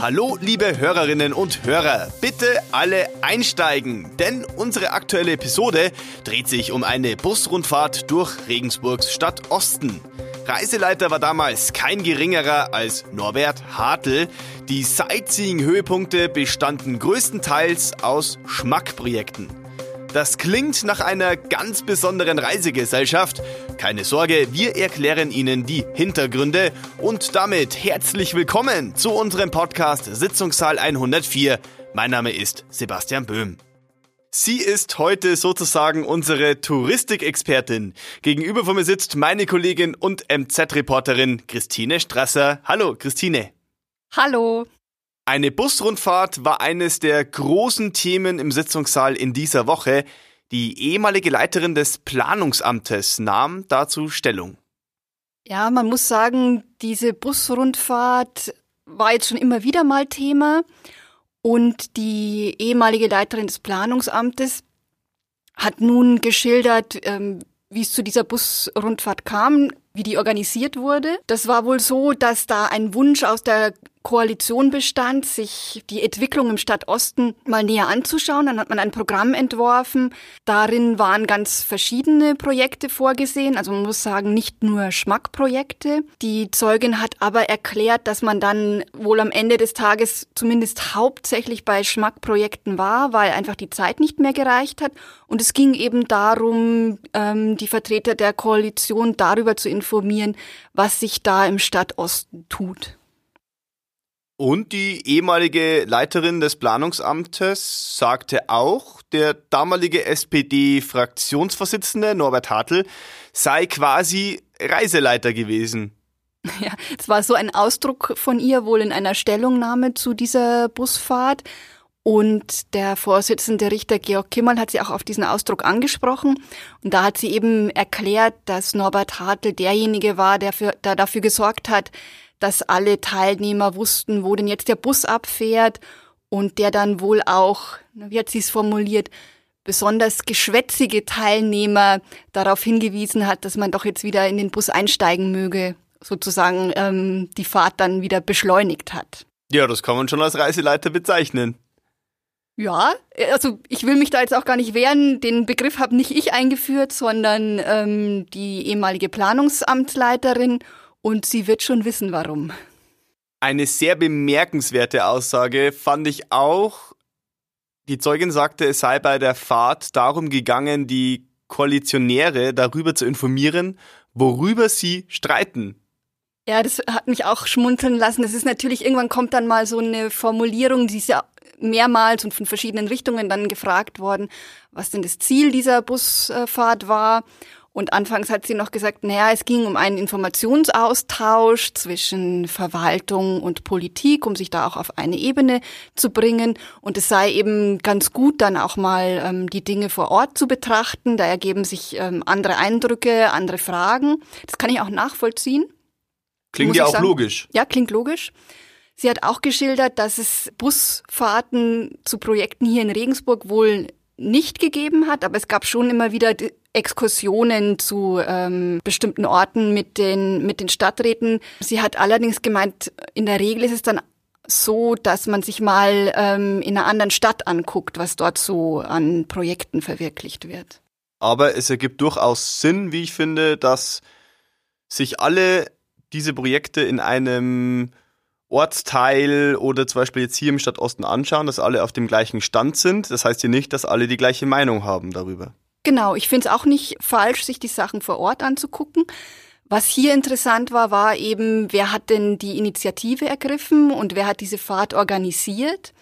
Hallo, liebe Hörerinnen und Hörer. Bitte alle einsteigen, denn unsere aktuelle Episode dreht sich um eine Busrundfahrt durch Regensburgs Stadtosten. Reiseleiter war damals kein geringerer als Norbert Hartl. Die Sightseeing-Höhepunkte bestanden größtenteils aus Schmackprojekten. Das klingt nach einer ganz besonderen Reisegesellschaft. Keine Sorge, wir erklären Ihnen die Hintergründe und damit herzlich willkommen zu unserem Podcast Sitzungssaal 104. Mein Name ist Sebastian Böhm. Sie ist heute sozusagen unsere Touristikexpertin. Gegenüber von mir sitzt meine Kollegin und MZ-Reporterin Christine Strasser. Hallo, Christine. Hallo. Eine Busrundfahrt war eines der großen Themen im Sitzungssaal in dieser Woche. Die ehemalige Leiterin des Planungsamtes nahm dazu Stellung. Ja, man muss sagen, diese Busrundfahrt war jetzt schon immer wieder mal Thema. Und die ehemalige Leiterin des Planungsamtes hat nun geschildert, ähm, wie es zu dieser Busrundfahrt kam, wie die organisiert wurde. Das war wohl so, dass da ein Wunsch aus der Koalition bestand, sich die Entwicklung im Stadtosten mal näher anzuschauen. Dann hat man ein Programm entworfen. Darin waren ganz verschiedene Projekte vorgesehen. Also man muss sagen, nicht nur Schmackprojekte. Die Zeugin hat aber erklärt, dass man dann wohl am Ende des Tages zumindest hauptsächlich bei Schmackprojekten war, weil einfach die Zeit nicht mehr gereicht hat. Und es ging eben darum, ähm, die Vertreter der Koalition darüber zu informieren, was sich da im Stadtosten tut. Und die ehemalige Leiterin des Planungsamtes sagte auch, der damalige SPD-Fraktionsvorsitzende Norbert Hartl sei quasi Reiseleiter gewesen. Ja, es war so ein Ausdruck von ihr wohl in einer Stellungnahme zu dieser Busfahrt. Und der Vorsitzende Richter Georg Kimmel hat sie auch auf diesen Ausdruck angesprochen. Und da hat sie eben erklärt, dass Norbert Hartl derjenige war, der, für, der dafür gesorgt hat, dass alle Teilnehmer wussten, wo denn jetzt der Bus abfährt und der dann wohl auch, wie hat sie es formuliert, besonders geschwätzige Teilnehmer darauf hingewiesen hat, dass man doch jetzt wieder in den Bus einsteigen möge, sozusagen ähm, die Fahrt dann wieder beschleunigt hat. Ja, das kann man schon als Reiseleiter bezeichnen. Ja, also ich will mich da jetzt auch gar nicht wehren. Den Begriff habe nicht ich eingeführt, sondern ähm, die ehemalige Planungsamtsleiterin und sie wird schon wissen, warum. Eine sehr bemerkenswerte Aussage fand ich auch. Die Zeugin sagte, es sei bei der Fahrt darum gegangen, die Koalitionäre darüber zu informieren, worüber sie streiten. Ja, das hat mich auch schmunzeln lassen. Das ist natürlich, irgendwann kommt dann mal so eine Formulierung, die ist ja mehrmals und von verschiedenen Richtungen dann gefragt worden, was denn das Ziel dieser Busfahrt war. Und anfangs hat sie noch gesagt, naja, es ging um einen Informationsaustausch zwischen Verwaltung und Politik, um sich da auch auf eine Ebene zu bringen. Und es sei eben ganz gut, dann auch mal ähm, die Dinge vor Ort zu betrachten. Da ergeben sich ähm, andere Eindrücke, andere Fragen. Das kann ich auch nachvollziehen. Klingt ja auch sagen. logisch. Ja, klingt logisch. Sie hat auch geschildert, dass es Busfahrten zu Projekten hier in Regensburg wohl nicht gegeben hat, aber es gab schon immer wieder Exkursionen zu ähm, bestimmten Orten mit den, mit den Stadträten. Sie hat allerdings gemeint, in der Regel ist es dann so, dass man sich mal ähm, in einer anderen Stadt anguckt, was dort so an Projekten verwirklicht wird. Aber es ergibt durchaus Sinn, wie ich finde, dass sich alle diese Projekte in einem Ortsteil oder zum Beispiel jetzt hier im Stadtosten anschauen, dass alle auf dem gleichen Stand sind. Das heißt hier nicht, dass alle die gleiche Meinung haben darüber. Genau, ich finde es auch nicht falsch, sich die Sachen vor Ort anzugucken. Was hier interessant war, war eben, wer hat denn die Initiative ergriffen und wer hat diese Fahrt organisiert.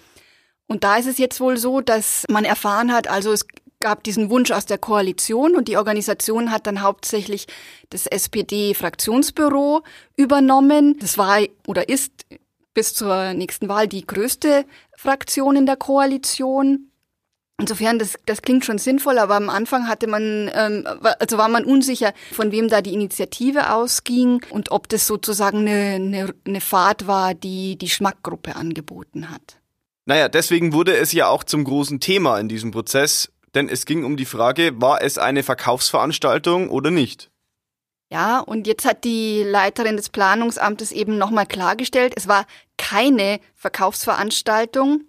Und da ist es jetzt wohl so, dass man erfahren hat, also es gab diesen Wunsch aus der Koalition und die Organisation hat dann hauptsächlich das SPD-Fraktionsbüro übernommen. Das war oder ist bis zur nächsten Wahl die größte Fraktion in der Koalition. Insofern, das, das klingt schon sinnvoll, aber am Anfang hatte man, ähm, also war man unsicher, von wem da die Initiative ausging und ob das sozusagen eine, eine, eine Fahrt war, die die Schmackgruppe angeboten hat. Naja, deswegen wurde es ja auch zum großen Thema in diesem Prozess, denn es ging um die Frage, war es eine Verkaufsveranstaltung oder nicht? Ja, und jetzt hat die Leiterin des Planungsamtes eben nochmal klargestellt, es war keine Verkaufsveranstaltung,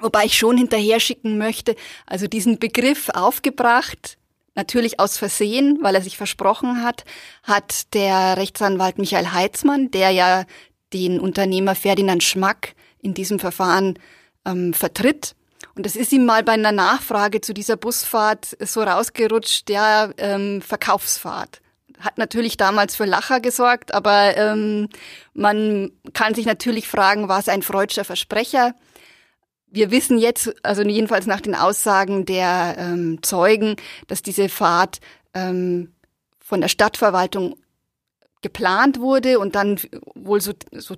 wobei ich schon hinterher schicken möchte, also diesen Begriff aufgebracht, natürlich aus Versehen, weil er sich versprochen hat, hat der Rechtsanwalt Michael Heitzmann, der ja den Unternehmer Ferdinand Schmack in diesem Verfahren ähm, vertritt. Und das ist ihm mal bei einer Nachfrage zu dieser Busfahrt so rausgerutscht, der ähm, Verkaufsfahrt hat natürlich damals für Lacher gesorgt, aber ähm, man kann sich natürlich fragen, war es ein freudscher Versprecher? Wir wissen jetzt, also jedenfalls nach den Aussagen der ähm, Zeugen, dass diese Fahrt ähm, von der Stadtverwaltung geplant wurde und dann wohl so, so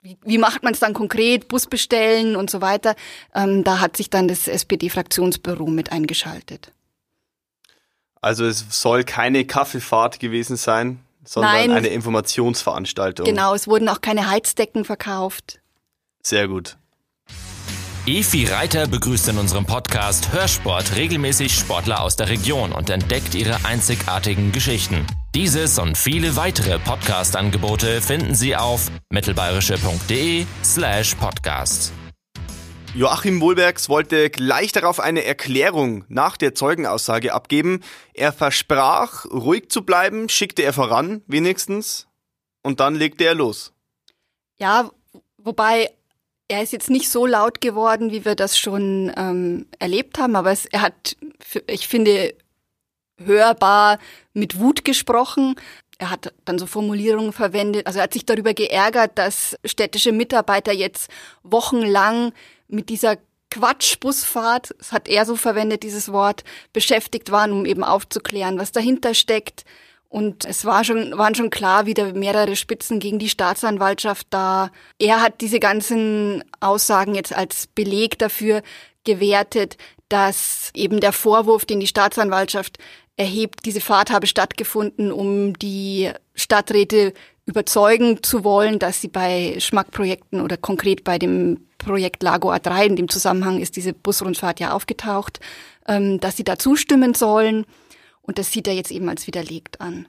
wie, wie macht man es dann konkret, Bus bestellen und so weiter. Ähm, da hat sich dann das SPD-Fraktionsbüro mit eingeschaltet. Also es soll keine Kaffeefahrt gewesen sein, sondern Nein. eine Informationsveranstaltung. Genau, es wurden auch keine Heizdecken verkauft. Sehr gut. Efi Reiter begrüßt in unserem Podcast Hörsport regelmäßig Sportler aus der Region und entdeckt ihre einzigartigen Geschichten. Dieses und viele weitere Podcast-Angebote finden Sie auf mittelbayerische.de slash podcast. Joachim Wohlbergs wollte gleich darauf eine Erklärung nach der Zeugenaussage abgeben. Er versprach, ruhig zu bleiben, schickte er voran, wenigstens, und dann legte er los. Ja, wobei er ist jetzt nicht so laut geworden, wie wir das schon ähm, erlebt haben, aber es, er hat, ich finde, hörbar mit Wut gesprochen. Er hat dann so Formulierungen verwendet. Also er hat sich darüber geärgert, dass städtische Mitarbeiter jetzt wochenlang mit dieser Quatschbusfahrt, das hat er so verwendet, dieses Wort, beschäftigt waren, um eben aufzuklären, was dahinter steckt. Und es war schon, waren schon klar wieder mehrere Spitzen gegen die Staatsanwaltschaft da. Er hat diese ganzen Aussagen jetzt als Beleg dafür gewertet, dass eben der Vorwurf, den die Staatsanwaltschaft erhebt, diese Fahrt habe stattgefunden, um die Stadträte überzeugen zu wollen, dass sie bei Schmackprojekten oder konkret bei dem Projekt Lago A3, in dem Zusammenhang ist diese Busrundfahrt ja aufgetaucht, ähm, dass sie da zustimmen sollen. Und das sieht er jetzt eben als widerlegt an.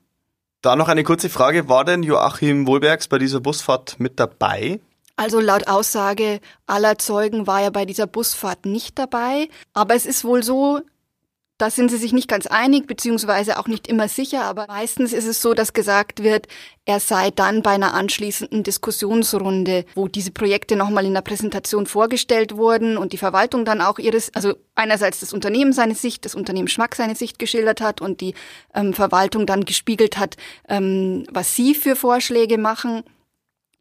Da noch eine kurze Frage. War denn Joachim Wohlbergs bei dieser Busfahrt mit dabei? Also laut Aussage aller Zeugen war er bei dieser Busfahrt nicht dabei. Aber es ist wohl so, da sind sie sich nicht ganz einig, beziehungsweise auch nicht immer sicher, aber meistens ist es so, dass gesagt wird, er sei dann bei einer anschließenden Diskussionsrunde, wo diese Projekte nochmal in der Präsentation vorgestellt wurden und die Verwaltung dann auch ihres, also einerseits das Unternehmen seine Sicht, das Unternehmen Schmack seine Sicht geschildert hat und die ähm, Verwaltung dann gespiegelt hat, ähm, was sie für Vorschläge machen.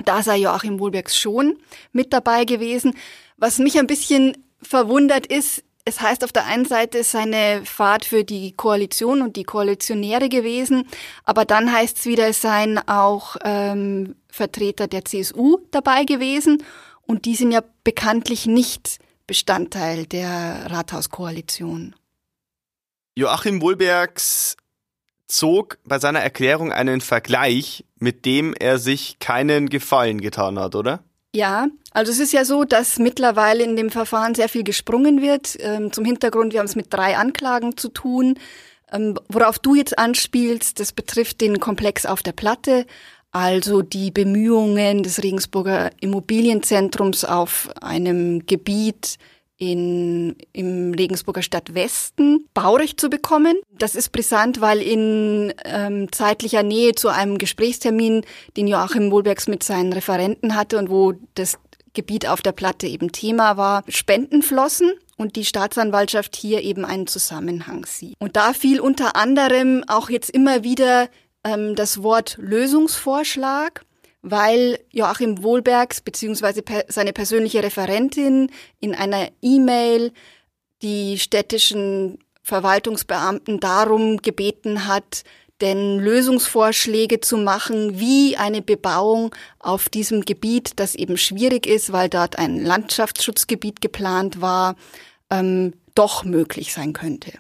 Da sei Joachim Wohlbergs schon mit dabei gewesen. Was mich ein bisschen verwundert ist, es heißt auf der einen Seite, es sei eine Fahrt für die Koalition und die Koalitionäre gewesen, aber dann heißt es wieder, es seien auch ähm, Vertreter der CSU dabei gewesen und die sind ja bekanntlich nicht Bestandteil der Rathauskoalition. Joachim Wohlbergs zog bei seiner Erklärung einen Vergleich, mit dem er sich keinen Gefallen getan hat, oder? Ja, also es ist ja so, dass mittlerweile in dem Verfahren sehr viel gesprungen wird. Ähm, zum Hintergrund, wir haben es mit drei Anklagen zu tun. Ähm, worauf du jetzt anspielst, das betrifft den Komplex auf der Platte, also die Bemühungen des Regensburger Immobilienzentrums auf einem Gebiet in, im Regensburger Stadtwesten Baurecht zu bekommen. Das ist brisant, weil in ähm, zeitlicher Nähe zu einem Gesprächstermin, den Joachim Wohlbergs mit seinen Referenten hatte und wo das Gebiet auf der Platte eben Thema war, Spenden flossen und die Staatsanwaltschaft hier eben einen Zusammenhang sieht. Und da fiel unter anderem auch jetzt immer wieder ähm, das Wort Lösungsvorschlag weil Joachim Wohlbergs bzw. Seine persönliche Referentin in einer E-Mail die städtischen Verwaltungsbeamten darum gebeten hat, denn Lösungsvorschläge zu machen, wie eine Bebauung auf diesem Gebiet, das eben schwierig ist, weil dort ein Landschaftsschutzgebiet geplant war, ähm, doch möglich sein könnte.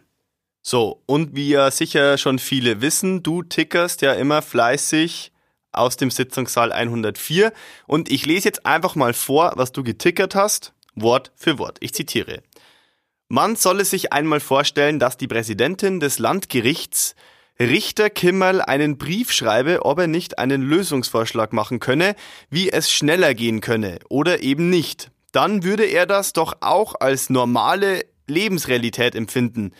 So, und wie ja sicher schon viele wissen, du tickerst ja immer fleißig aus dem Sitzungssaal 104 und ich lese jetzt einfach mal vor, was du getickert hast, Wort für Wort. Ich zitiere. Man solle sich einmal vorstellen, dass die Präsidentin des Landgerichts Richter Kimmerl einen Brief schreibe, ob er nicht einen Lösungsvorschlag machen könne, wie es schneller gehen könne oder eben nicht. Dann würde er das doch auch als normale Lebensrealität empfinden.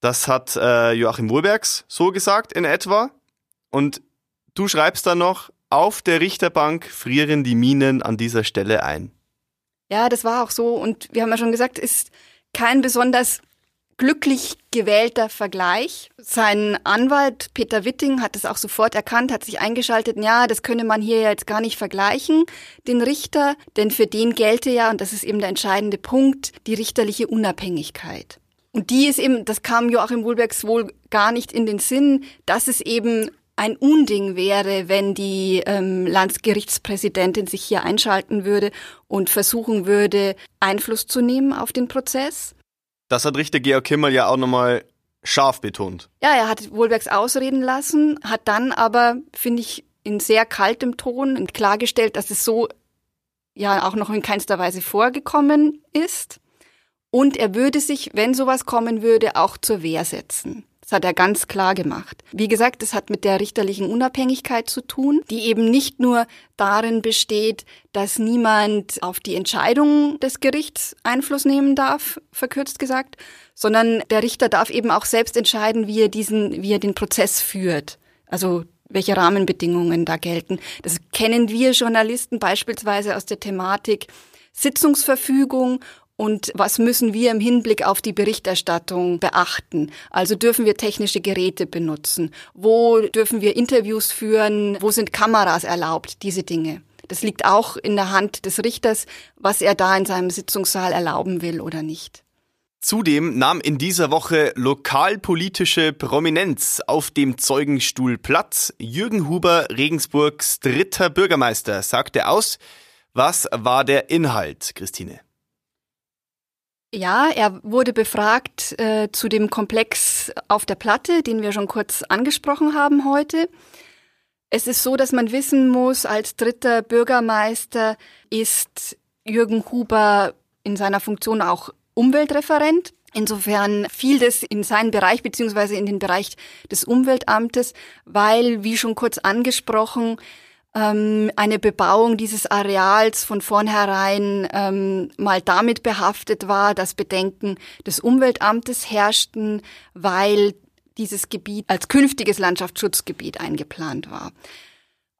Das hat äh, Joachim Wohlbergs so gesagt in etwa. Und du schreibst dann noch, auf der Richterbank frieren die Minen an dieser Stelle ein. Ja, das war auch so. Und wir haben ja schon gesagt, ist kein besonders glücklich gewählter Vergleich. Sein Anwalt Peter Witting hat es auch sofort erkannt, hat sich eingeschaltet, ja, das könne man hier jetzt gar nicht vergleichen, den Richter, denn für den gelte ja, und das ist eben der entscheidende Punkt, die richterliche Unabhängigkeit. Und die ist eben, das kam Joachim Wohlbergs wohl gar nicht in den Sinn, dass es eben ein Unding wäre, wenn die ähm, Landesgerichtspräsidentin sich hier einschalten würde und versuchen würde, Einfluss zu nehmen auf den Prozess. Das hat Richter Georg Kimmel ja auch nochmal scharf betont. Ja, er hat Wohlbergs ausreden lassen, hat dann aber, finde ich, in sehr kaltem Ton klargestellt, dass es so ja auch noch in keinster Weise vorgekommen ist. Und er würde sich, wenn sowas kommen würde, auch zur Wehr setzen. Das hat er ganz klar gemacht. Wie gesagt, es hat mit der richterlichen Unabhängigkeit zu tun, die eben nicht nur darin besteht, dass niemand auf die Entscheidung des Gerichts Einfluss nehmen darf, verkürzt gesagt, sondern der Richter darf eben auch selbst entscheiden, wie er diesen, wie er den Prozess führt. Also welche Rahmenbedingungen da gelten. Das kennen wir Journalisten beispielsweise aus der Thematik Sitzungsverfügung und was müssen wir im Hinblick auf die Berichterstattung beachten? Also dürfen wir technische Geräte benutzen? Wo dürfen wir Interviews führen? Wo sind Kameras erlaubt? Diese Dinge. Das liegt auch in der Hand des Richters, was er da in seinem Sitzungssaal erlauben will oder nicht. Zudem nahm in dieser Woche lokalpolitische Prominenz auf dem Zeugenstuhl Platz. Jürgen Huber, Regensburgs dritter Bürgermeister, sagte aus. Was war der Inhalt, Christine? Ja, er wurde befragt äh, zu dem Komplex auf der Platte, den wir schon kurz angesprochen haben heute. Es ist so, dass man wissen muss, als dritter Bürgermeister ist Jürgen Huber in seiner Funktion auch Umweltreferent. Insofern fiel das in seinen Bereich beziehungsweise in den Bereich des Umweltamtes, weil, wie schon kurz angesprochen, ähm, eine Bebauung dieses Areals von vornherein ähm, mal damit behaftet war, dass Bedenken des Umweltamtes herrschten, weil dieses Gebiet als künftiges Landschaftsschutzgebiet eingeplant war.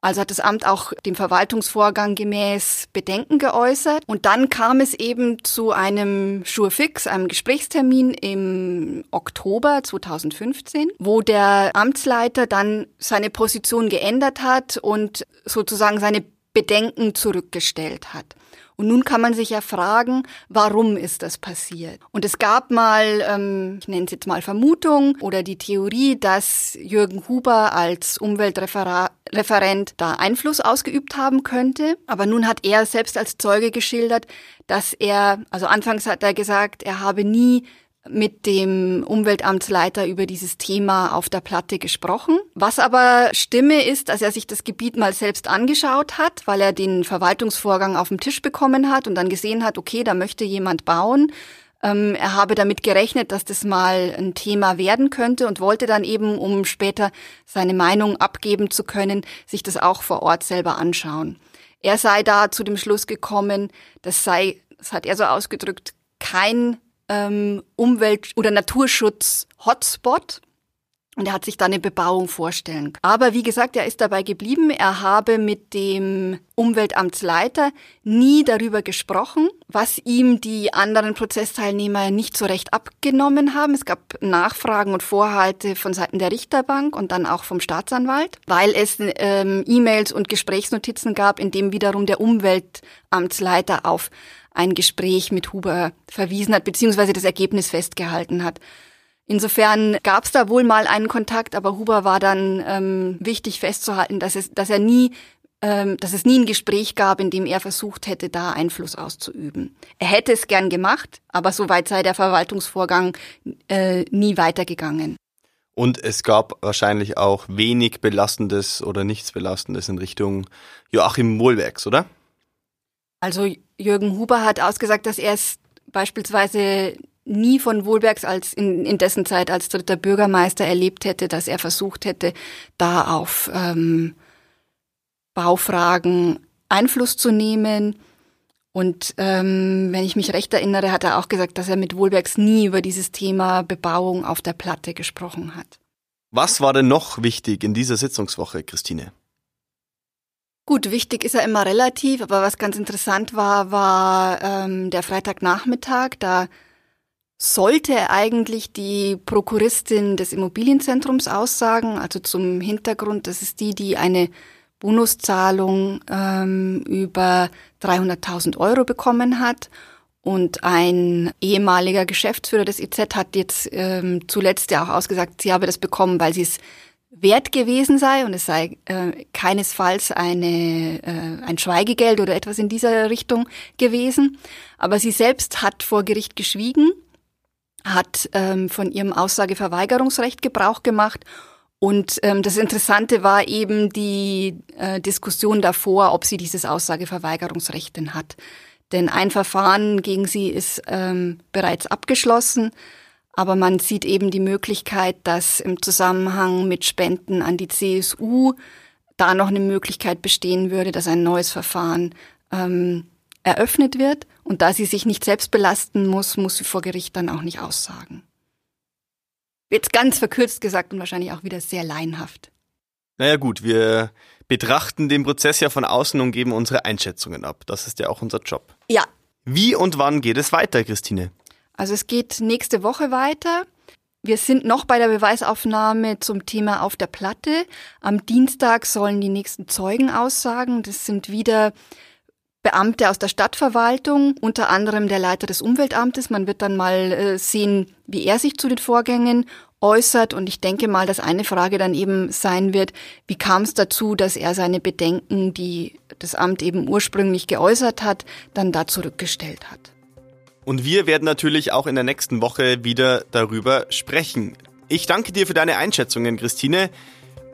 Also hat das Amt auch dem Verwaltungsvorgang gemäß Bedenken geäußert. Und dann kam es eben zu einem Schurfix, einem Gesprächstermin im Oktober 2015, wo der Amtsleiter dann seine Position geändert hat und sozusagen seine Bedenken zurückgestellt hat. Und nun kann man sich ja fragen, warum ist das passiert? Und es gab mal, ähm, ich nenne es jetzt mal Vermutung oder die Theorie, dass Jürgen Huber als Umweltreferent da Einfluss ausgeübt haben könnte. Aber nun hat er selbst als Zeuge geschildert, dass er, also anfangs hat er gesagt, er habe nie mit dem Umweltamtsleiter über dieses Thema auf der Platte gesprochen. Was aber stimme ist, dass er sich das Gebiet mal selbst angeschaut hat, weil er den Verwaltungsvorgang auf dem Tisch bekommen hat und dann gesehen hat, okay, da möchte jemand bauen. Ähm, er habe damit gerechnet, dass das mal ein Thema werden könnte und wollte dann eben, um später seine Meinung abgeben zu können, sich das auch vor Ort selber anschauen. Er sei da zu dem Schluss gekommen, das sei, das hat er so ausgedrückt, kein ähm, Umwelt- oder Naturschutz-Hotspot. Und er hat sich da eine Bebauung vorstellen. Aber wie gesagt, er ist dabei geblieben. Er habe mit dem Umweltamtsleiter nie darüber gesprochen, was ihm die anderen Prozessteilnehmer nicht so recht abgenommen haben. Es gab Nachfragen und Vorhalte von Seiten der Richterbank und dann auch vom Staatsanwalt, weil es ähm, E-Mails und Gesprächsnotizen gab, in dem wiederum der Umweltamtsleiter auf ein Gespräch mit Huber verwiesen hat, beziehungsweise das Ergebnis festgehalten hat. Insofern gab es da wohl mal einen Kontakt, aber Huber war dann ähm, wichtig festzuhalten, dass es, dass er nie, ähm, dass es nie ein Gespräch gab, in dem er versucht hätte, da Einfluss auszuüben. Er hätte es gern gemacht, aber soweit sei der Verwaltungsvorgang äh, nie weitergegangen. Und es gab wahrscheinlich auch wenig Belastendes oder nichts Belastendes in Richtung Joachim Wohlwerks, oder? Also Jürgen Huber hat ausgesagt, dass er es beispielsweise nie von Wohlbergs als in, in dessen Zeit als dritter Bürgermeister erlebt hätte, dass er versucht hätte, da auf ähm, Baufragen Einfluss zu nehmen. Und ähm, wenn ich mich recht erinnere, hat er auch gesagt, dass er mit Wohlbergs nie über dieses Thema Bebauung auf der Platte gesprochen hat. Was war denn noch wichtig in dieser Sitzungswoche, Christine? Gut, wichtig ist ja immer relativ, aber was ganz interessant war, war ähm, der Freitagnachmittag. Da sollte eigentlich die Prokuristin des Immobilienzentrums aussagen. Also zum Hintergrund, das ist die, die eine Bonuszahlung ähm, über 300.000 Euro bekommen hat. Und ein ehemaliger Geschäftsführer des IZ hat jetzt ähm, zuletzt ja auch ausgesagt, sie habe das bekommen, weil sie es wert gewesen sei und es sei äh, keinesfalls eine, äh, ein Schweigegeld oder etwas in dieser Richtung gewesen. Aber sie selbst hat vor Gericht geschwiegen, hat ähm, von ihrem Aussageverweigerungsrecht Gebrauch gemacht und ähm, das Interessante war eben die äh, Diskussion davor, ob sie dieses Aussageverweigerungsrecht denn hat. Denn ein Verfahren gegen sie ist ähm, bereits abgeschlossen, aber man sieht eben die Möglichkeit, dass im Zusammenhang mit Spenden an die CSU da noch eine Möglichkeit bestehen würde, dass ein neues Verfahren ähm, eröffnet wird. Und da sie sich nicht selbst belasten muss, muss sie vor Gericht dann auch nicht aussagen. Jetzt ganz verkürzt gesagt und wahrscheinlich auch wieder sehr laienhaft. Naja gut, wir betrachten den Prozess ja von außen und geben unsere Einschätzungen ab. Das ist ja auch unser Job. Ja. Wie und wann geht es weiter, Christine? Also es geht nächste Woche weiter. Wir sind noch bei der Beweisaufnahme zum Thema auf der Platte. Am Dienstag sollen die nächsten Zeugen aussagen. Das sind wieder Beamte aus der Stadtverwaltung, unter anderem der Leiter des Umweltamtes. Man wird dann mal äh, sehen, wie er sich zu den Vorgängen äußert. Und ich denke mal, dass eine Frage dann eben sein wird, wie kam es dazu, dass er seine Bedenken, die das Amt eben ursprünglich geäußert hat, dann da zurückgestellt hat. Und wir werden natürlich auch in der nächsten Woche wieder darüber sprechen. Ich danke dir für deine Einschätzungen, Christine.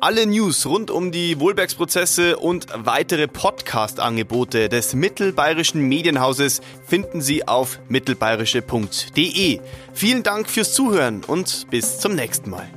Alle News rund um die Wohlbergsprozesse und weitere Podcast-Angebote des Mittelbayerischen Medienhauses finden Sie auf mittelbayerische.de. Vielen Dank fürs Zuhören und bis zum nächsten Mal.